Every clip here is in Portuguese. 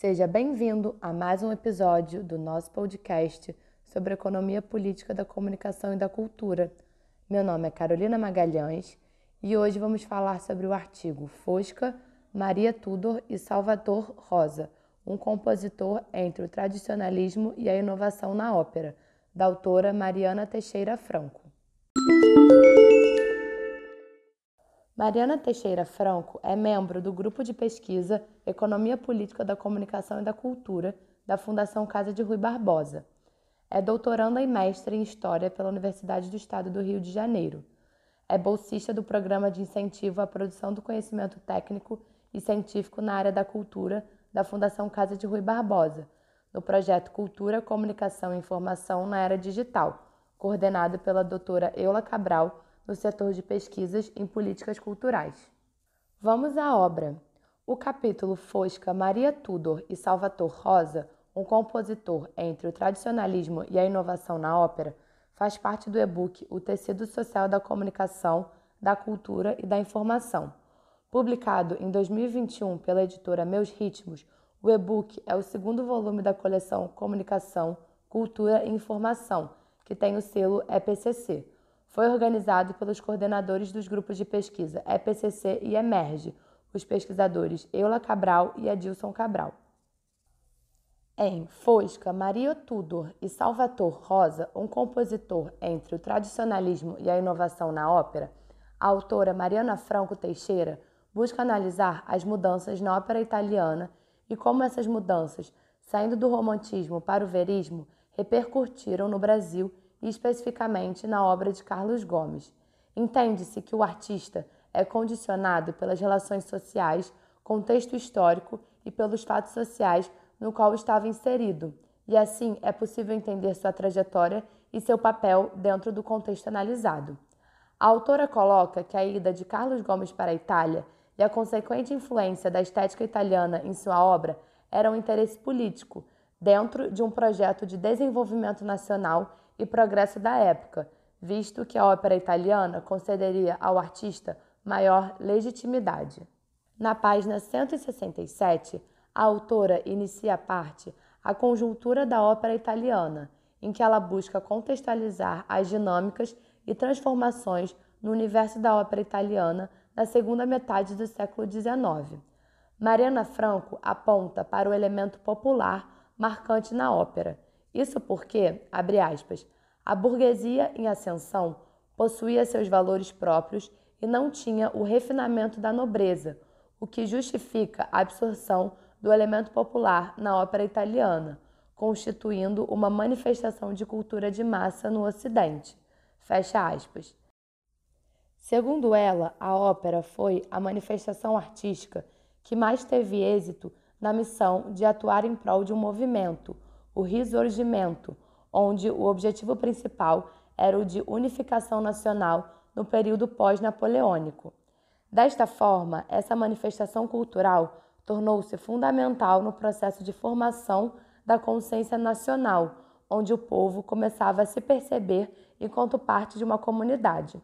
Seja bem-vindo a mais um episódio do nosso podcast sobre economia política da comunicação e da cultura. Meu nome é Carolina Magalhães e hoje vamos falar sobre o artigo Fosca, Maria Tudor e Salvador Rosa, um compositor entre o tradicionalismo e a inovação na ópera, da autora Mariana Teixeira Franco. Mariana Teixeira Franco é membro do grupo de pesquisa Economia Política da Comunicação e da Cultura da Fundação Casa de Rui Barbosa. É doutoranda e mestre em História pela Universidade do Estado do Rio de Janeiro. É bolsista do Programa de Incentivo à Produção do Conhecimento Técnico e Científico na área da Cultura da Fundação Casa de Rui Barbosa, no projeto Cultura, Comunicação e Informação na Era Digital, coordenado pela doutora Eula Cabral, no setor de pesquisas em políticas culturais. Vamos à obra. O capítulo Fosca, Maria Tudor e Salvatore Rosa, um compositor entre o tradicionalismo e a inovação na ópera, faz parte do e-book O Tecido Social da Comunicação, da Cultura e da Informação. Publicado em 2021 pela editora Meus Ritmos, o e-book é o segundo volume da coleção Comunicação, Cultura e Informação, que tem o selo EPCC foi organizado pelos coordenadores dos grupos de pesquisa EPCC e Emerge, os pesquisadores Eula Cabral e Adilson Cabral. Em Fosca, Maria Tudor e Salvatore Rosa, um compositor entre o tradicionalismo e a inovação na ópera, a autora Mariana Franco Teixeira busca analisar as mudanças na ópera italiana e como essas mudanças, saindo do romantismo para o verismo, repercutiram no Brasil e especificamente na obra de Carlos Gomes. Entende-se que o artista é condicionado pelas relações sociais, contexto histórico e pelos fatos sociais no qual estava inserido, e assim é possível entender sua trajetória e seu papel dentro do contexto analisado. A autora coloca que a ida de Carlos Gomes para a Itália e a consequente influência da estética italiana em sua obra era um interesse político, dentro de um projeto de desenvolvimento nacional e progresso da época, visto que a ópera italiana concederia ao artista maior legitimidade. Na página 167, a autora inicia a parte A Conjuntura da Ópera Italiana, em que ela busca contextualizar as dinâmicas e transformações no universo da ópera italiana na segunda metade do século XIX. Mariana Franco aponta para o elemento popular marcante na ópera isso porque, abre aspas, a burguesia em ascensão possuía seus valores próprios e não tinha o refinamento da nobreza, o que justifica a absorção do elemento popular na ópera italiana, constituindo uma manifestação de cultura de massa no Ocidente. Fecha aspas. Segundo ela, a ópera foi a manifestação artística que mais teve êxito na missão de atuar em prol de um movimento o Risorgimento, onde o objetivo principal era o de unificação nacional no período pós-napoleônico. Desta forma, essa manifestação cultural tornou-se fundamental no processo de formação da consciência nacional, onde o povo começava a se perceber enquanto parte de uma comunidade.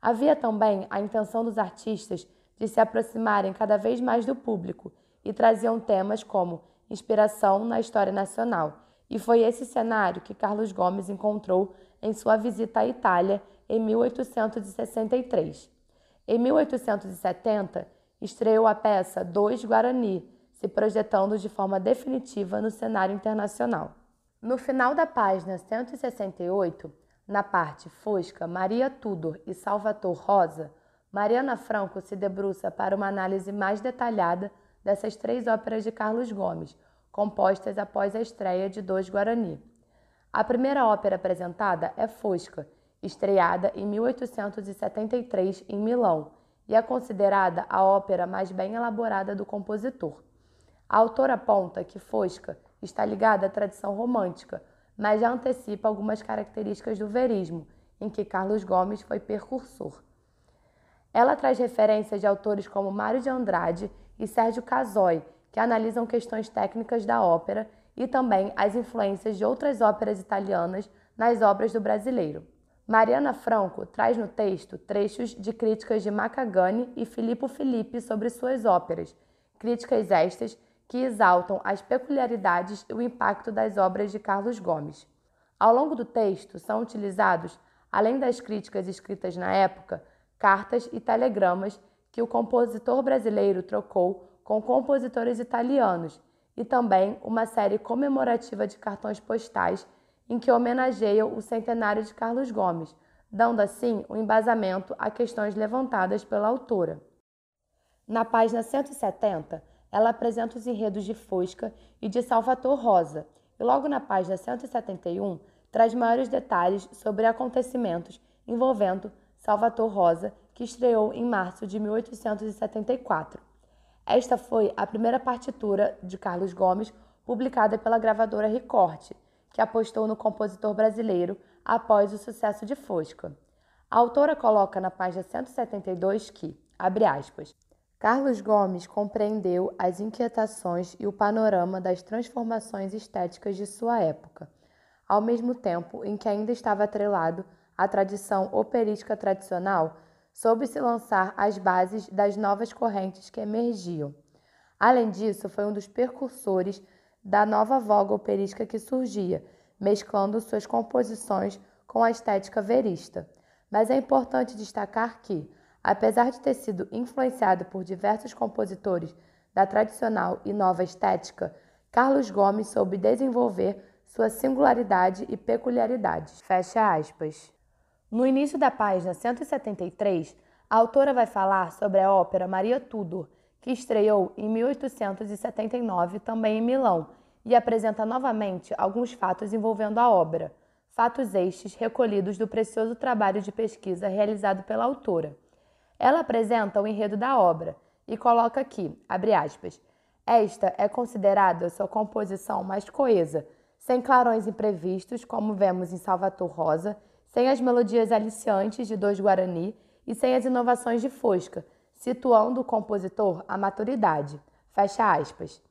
Havia também a intenção dos artistas de se aproximarem cada vez mais do público e traziam temas como inspiração na história nacional, e foi esse cenário que Carlos Gomes encontrou em sua visita à Itália em 1863. Em 1870, estreou a peça Dois Guarani, se projetando de forma definitiva no cenário internacional. No final da página 168, na parte Fosca, Maria Tudor e Salvatore Rosa, Mariana Franco se debruça para uma análise mais detalhada dessas três óperas de Carlos Gomes, compostas após a estreia de Dois Guarani. A primeira ópera apresentada é Fosca, estreada em 1873 em Milão, e é considerada a ópera mais bem elaborada do compositor. A autora aponta que Fosca está ligada à tradição romântica, mas já antecipa algumas características do verismo, em que Carlos Gomes foi percursor. Ela traz referências de autores como Mário de Andrade e Sérgio Casoy, que analisam questões técnicas da ópera e também as influências de outras óperas italianas nas obras do brasileiro. Mariana Franco traz no texto trechos de críticas de Macagani e Filippo Filippi sobre suas óperas, críticas estas que exaltam as peculiaridades e o impacto das obras de Carlos Gomes. Ao longo do texto são utilizados, além das críticas escritas na época, cartas e telegramas que o compositor brasileiro trocou com compositores italianos e também uma série comemorativa de cartões postais em que homenageiam o centenário de Carlos Gomes, dando assim o um embasamento a questões levantadas pela autora. Na página 170, ela apresenta os enredos de Fosca e de Salvator Rosa, e logo na página 171 traz maiores detalhes sobre acontecimentos envolvendo Salvator Rosa, que estreou em março de 1874. Esta foi a primeira partitura de Carlos Gomes publicada pela gravadora Ricorte, que apostou no compositor brasileiro após o sucesso de Fosca. A autora coloca na página 172 que, abre aspas, Carlos Gomes compreendeu as inquietações e o panorama das transformações estéticas de sua época, ao mesmo tempo em que ainda estava atrelado à tradição operística tradicional, soube-se lançar as bases das novas correntes que emergiam. Além disso, foi um dos precursores da nova voga operística que surgia, mesclando suas composições com a estética verista. Mas é importante destacar que, apesar de ter sido influenciado por diversos compositores da tradicional e nova estética, Carlos Gomes soube desenvolver sua singularidade e peculiaridades. Fecha aspas. No início da página 173, a autora vai falar sobre a ópera Maria Tudor, que estreou em 1879 também em Milão e apresenta novamente alguns fatos envolvendo a obra, fatos estes recolhidos do precioso trabalho de pesquisa realizado pela autora. Ela apresenta o enredo da obra e coloca aqui, abre aspas, esta é considerada sua composição mais coesa, sem clarões imprevistos, como vemos em Salvator Rosa, sem as melodias aliciantes de Dois Guarani e sem as inovações de Fosca, situando o compositor à maturidade. Fecha aspas.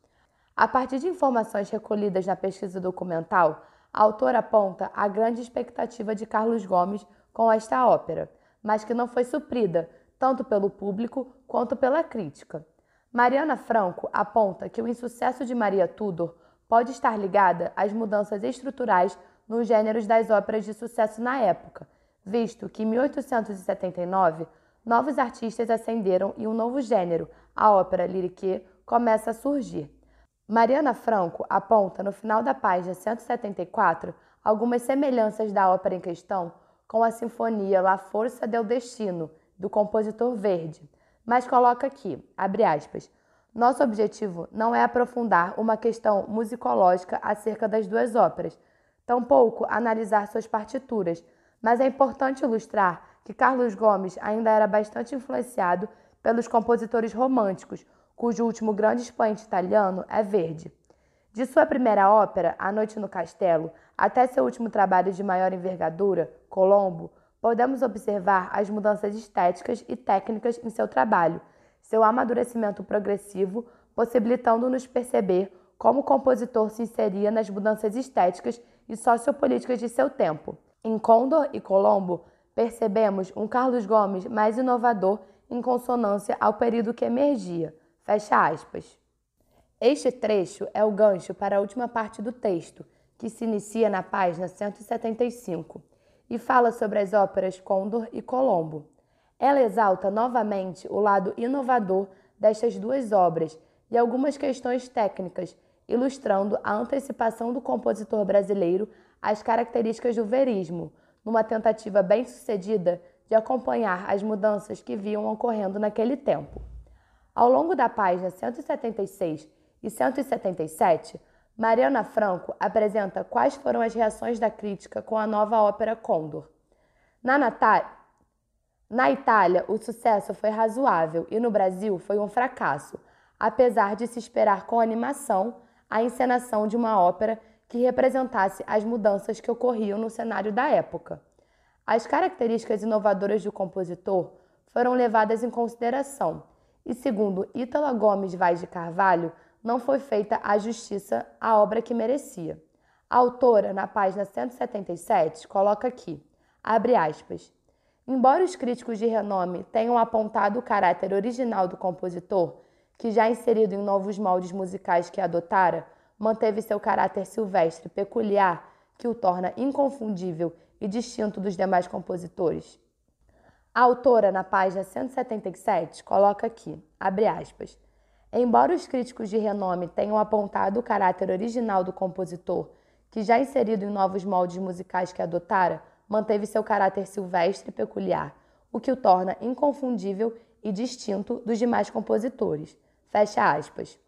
A partir de informações recolhidas na pesquisa documental, a autora aponta a grande expectativa de Carlos Gomes com esta ópera, mas que não foi suprida tanto pelo público quanto pela crítica. Mariana Franco aponta que o insucesso de Maria Tudor pode estar ligada às mudanças estruturais nos gêneros das óperas de sucesso na época, visto que em 1879 novos artistas ascenderam e um novo gênero, a ópera lyrique, começa a surgir. Mariana Franco aponta no final da página 174 algumas semelhanças da ópera em questão com a sinfonia La Força del Destino, do compositor Verdi, mas coloca aqui, abre aspas, nosso objetivo não é aprofundar uma questão musicológica acerca das duas óperas, tampouco analisar suas partituras, mas é importante ilustrar que Carlos Gomes ainda era bastante influenciado pelos compositores românticos, cujo último grande expoente italiano é Verdi. De sua primeira ópera, A Noite no Castelo, até seu último trabalho de maior envergadura, Colombo, podemos observar as mudanças estéticas e técnicas em seu trabalho, seu amadurecimento progressivo, possibilitando-nos perceber como o compositor se inseria nas mudanças estéticas e sociopolíticas de seu tempo. Em Condor e Colombo, percebemos um Carlos Gomes mais inovador em consonância ao período que emergia. Fecha aspas. Este trecho é o gancho para a última parte do texto, que se inicia na página 175 e fala sobre as óperas Condor e Colombo. Ela exalta novamente o lado inovador destas duas obras e algumas questões técnicas, ilustrando a antecipação do compositor brasileiro às características do verismo, numa tentativa bem-sucedida de acompanhar as mudanças que viam ocorrendo naquele tempo. Ao longo da página 176 e 177, Mariana Franco apresenta quais foram as reações da crítica com a nova ópera Condor. Na, Na Itália, o sucesso foi razoável e no Brasil foi um fracasso, apesar de se esperar com animação a encenação de uma ópera que representasse as mudanças que ocorriam no cenário da época. As características inovadoras do compositor foram levadas em consideração e, segundo Ítala Gomes Vaz de Carvalho, não foi feita a justiça à obra que merecia. A autora, na página 177, coloca aqui, abre aspas, Embora os críticos de renome tenham apontado o caráter original do compositor, que já inserido em novos moldes musicais que adotara, manteve seu caráter silvestre peculiar que o torna inconfundível e distinto dos demais compositores. A autora, na página 177, coloca aqui, abre aspas, Embora os críticos de renome tenham apontado o caráter original do compositor, que já inserido em novos moldes musicais que adotara, manteve seu caráter silvestre e peculiar, o que o torna inconfundível e distinto dos demais compositores. Fecha aspas.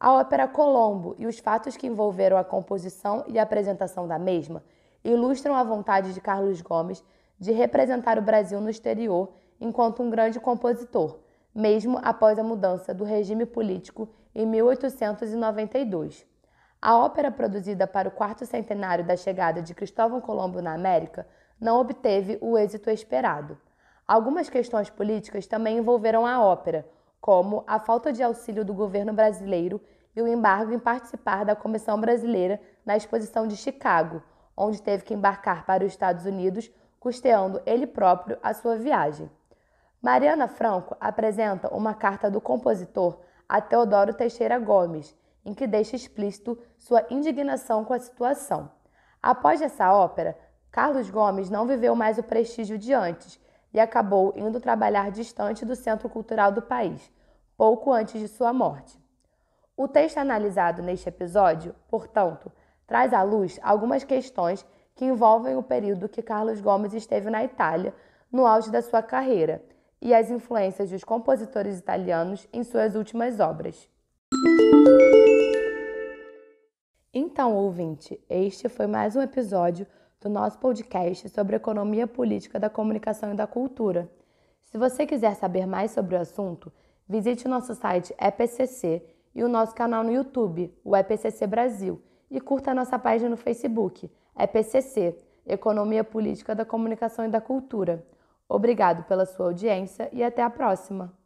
A ópera Colombo e os fatos que envolveram a composição e a apresentação da mesma ilustram a vontade de Carlos Gomes de representar o Brasil no exterior enquanto um grande compositor mesmo após a mudança do regime político em 1892. A ópera produzida para o quarto centenário da chegada de Cristóvão Colombo na América não obteve o êxito esperado. Algumas questões políticas também envolveram a ópera, como a falta de auxílio do governo brasileiro e o embargo em participar da Comissão Brasileira na Exposição de Chicago, onde teve que embarcar para os Estados Unidos, custeando ele próprio a sua viagem. Mariana Franco apresenta uma carta do compositor a Teodoro Teixeira Gomes, em que deixa explícito sua indignação com a situação. Após essa ópera, Carlos Gomes não viveu mais o prestígio de antes e acabou indo trabalhar distante do centro cultural do país, pouco antes de sua morte. O texto analisado neste episódio, portanto, traz à luz algumas questões que envolvem o período que Carlos Gomes esteve na Itália, no auge da sua carreira e as influências dos compositores italianos em suas últimas obras. Então, ouvinte, este foi mais um episódio do nosso podcast sobre economia política da comunicação e da cultura. Se você quiser saber mais sobre o assunto, visite o nosso site EPCC e o nosso canal no YouTube, o EPCC Brasil, e curta a nossa página no Facebook, EPCC Economia Política da Comunicação e da Cultura. Obrigado pela sua audiência e até a próxima!